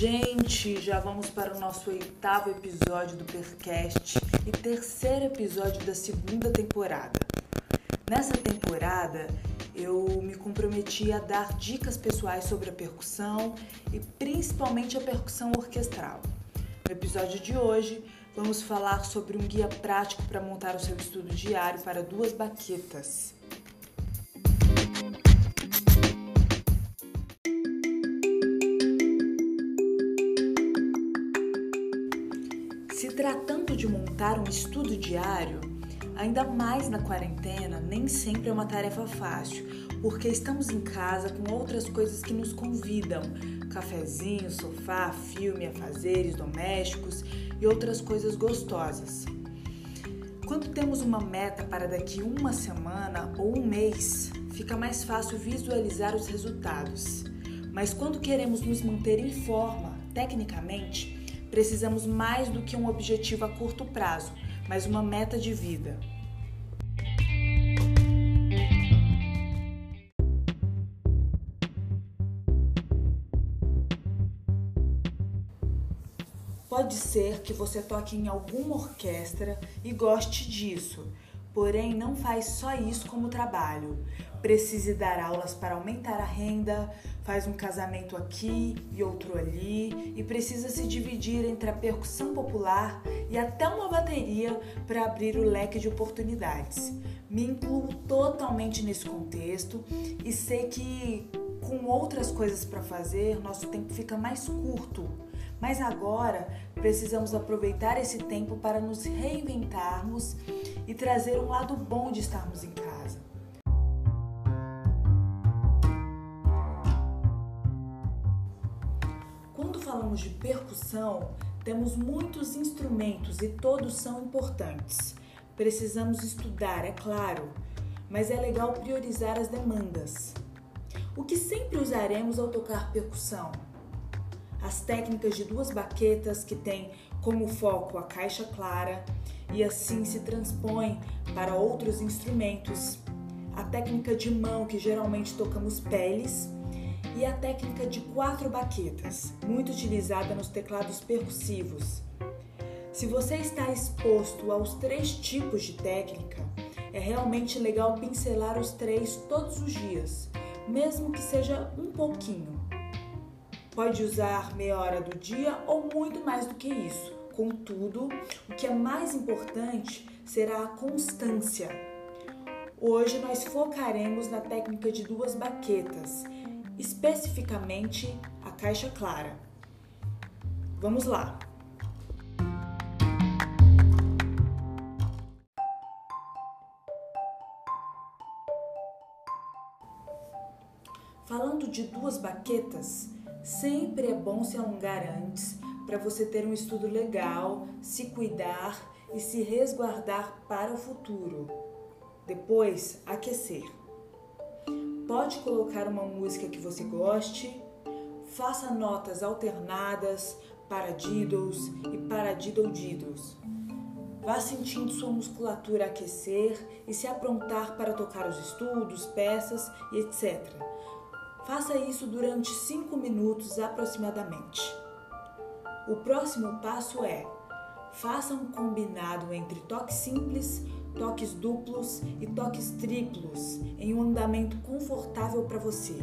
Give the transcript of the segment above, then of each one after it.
Gente, já vamos para o nosso oitavo episódio do Percast e terceiro episódio da segunda temporada. Nessa temporada, eu me comprometi a dar dicas pessoais sobre a percussão e principalmente a percussão orquestral. No episódio de hoje, vamos falar sobre um guia prático para montar o seu estudo diário para duas baquetas. Estudo diário, ainda mais na quarentena, nem sempre é uma tarefa fácil, porque estamos em casa com outras coisas que nos convidam: cafezinho, sofá, filme, afazeres domésticos e outras coisas gostosas. Quando temos uma meta para daqui uma semana ou um mês, fica mais fácil visualizar os resultados. Mas quando queremos nos manter em forma, tecnicamente, precisamos mais do que um objetivo a curto prazo, mas uma meta de vida. Pode ser que você toque em alguma orquestra e goste disso, porém não faz só isso como trabalho. Precise dar aulas para aumentar a renda, faz um casamento aqui e outro ali e precisa se dividir entre a percussão popular e até uma bateria para abrir o leque de oportunidades. Me incluo totalmente nesse contexto e sei que com outras coisas para fazer, nosso tempo fica mais curto. Mas agora precisamos aproveitar esse tempo para nos reinventarmos e trazer um lado bom de estarmos em casa. Falamos de percussão, temos muitos instrumentos e todos são importantes. Precisamos estudar, é claro, mas é legal priorizar as demandas. O que sempre usaremos ao tocar percussão? As técnicas de duas baquetas que têm como foco a caixa clara e assim se transpõe para outros instrumentos. A técnica de mão que geralmente tocamos peles e a técnica de quatro baquetas, muito utilizada nos teclados percussivos. Se você está exposto aos três tipos de técnica, é realmente legal pincelar os três todos os dias, mesmo que seja um pouquinho. Pode usar meia hora do dia ou muito mais do que isso. Contudo, o que é mais importante será a constância. Hoje nós focaremos na técnica de duas baquetas, especificamente a caixa clara. Vamos lá! Falando de duas baquetas, sempre é bom se alongar antes para você ter um estudo legal, se cuidar e se resguardar para o futuro. Depois, aquecer. Pode colocar uma música que você goste, faça notas alternadas para diddles e para diddle diddles. Vá sentindo sua musculatura aquecer e se aprontar para tocar os estudos, peças e etc. Faça isso durante 5 minutos aproximadamente. O próximo passo é: faça um combinado entre toques simples, toques duplos e toques triplos em um andamento confortável para você.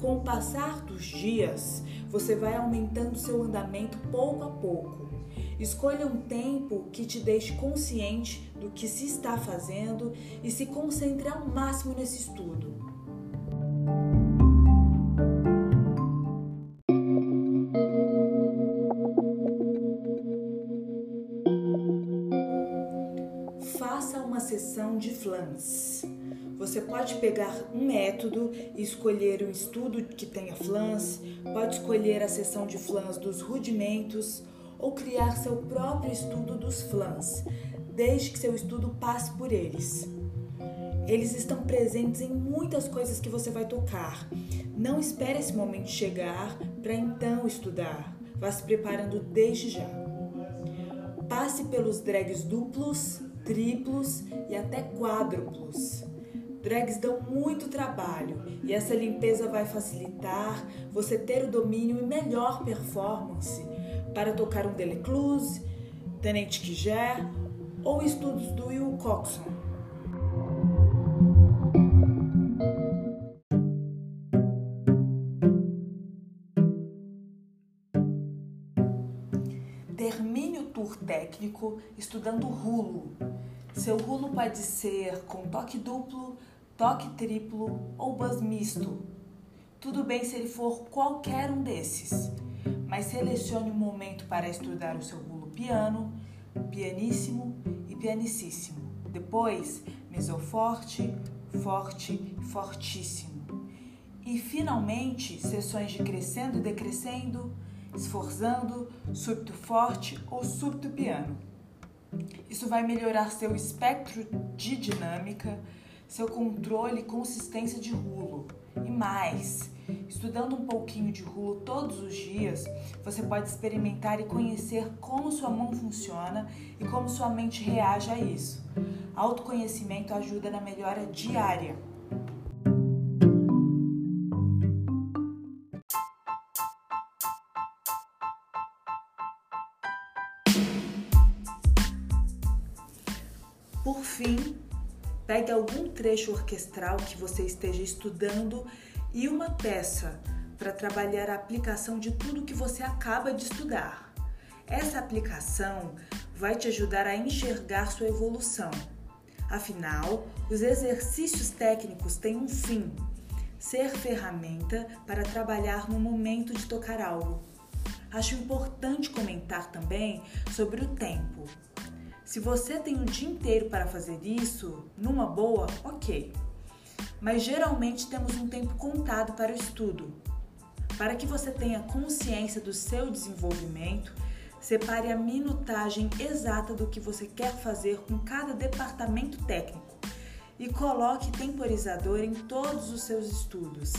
Com o passar dos dias, você vai aumentando seu andamento pouco a pouco. Escolha um tempo que te deixe consciente do que se está fazendo e se concentre ao máximo nesse estudo. Sessão de flans. Você pode pegar um método e escolher um estudo que tenha flans, pode escolher a sessão de flans dos rudimentos ou criar seu próprio estudo dos flans, desde que seu estudo passe por eles. Eles estão presentes em muitas coisas que você vai tocar. Não espere esse momento chegar para então estudar. Vá se preparando desde já. Passe pelos drags duplos, triplos e até quádruplos. Drags dão muito trabalho e essa limpeza vai facilitar você ter o domínio e melhor performance para tocar um Delecluse, Tenente Kiger ou estudos do Will Coxon. Técnico estudando rulo. Seu rulo pode ser com toque duplo, toque triplo ou buzz misto. Tudo bem se ele for qualquer um desses, mas selecione um momento para estudar o seu rulo piano, pianíssimo e pianicíssimo. Depois, mesoforte, forte, fortíssimo. E finalmente, sessões de crescendo e decrescendo, esforçando, súbito forte ou súbito piano. Isso vai melhorar seu espectro de dinâmica, seu controle e consistência de rulo. E mais, estudando um pouquinho de rulo todos os dias, você pode experimentar e conhecer como sua mão funciona e como sua mente reage a isso. Autoconhecimento ajuda na melhora diária. Por fim, pegue algum trecho orquestral que você esteja estudando e uma peça para trabalhar a aplicação de tudo que você acaba de estudar. Essa aplicação vai te ajudar a enxergar sua evolução. Afinal, os exercícios técnicos têm um fim: ser ferramenta para trabalhar no momento de tocar algo. Acho importante comentar também sobre o tempo. Se você tem o dia inteiro para fazer isso, numa boa, ok. Mas geralmente temos um tempo contado para o estudo. Para que você tenha consciência do seu desenvolvimento, separe a minutagem exata do que você quer fazer com cada departamento técnico e coloque temporizador em todos os seus estudos.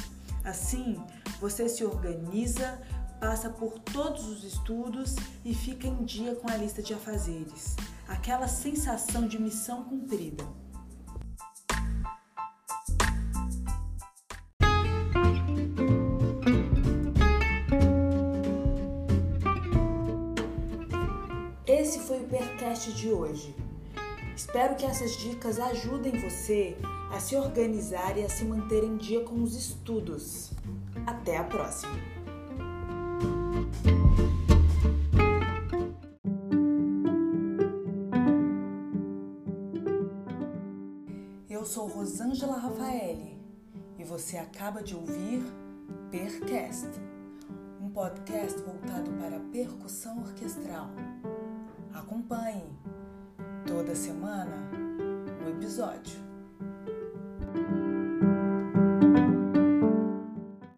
Assim, você se organiza, passa por todos os estudos e fica em dia com a lista de afazeres aquela sensação de missão cumprida. Esse foi o Percast de hoje. Espero que essas dicas ajudem você a se organizar e a se manter em dia com os estudos. Até a próxima! Sou Rosângela Rafaeli e você acaba de ouvir Percast, um podcast voltado para percussão orquestral. Acompanhe toda semana um episódio.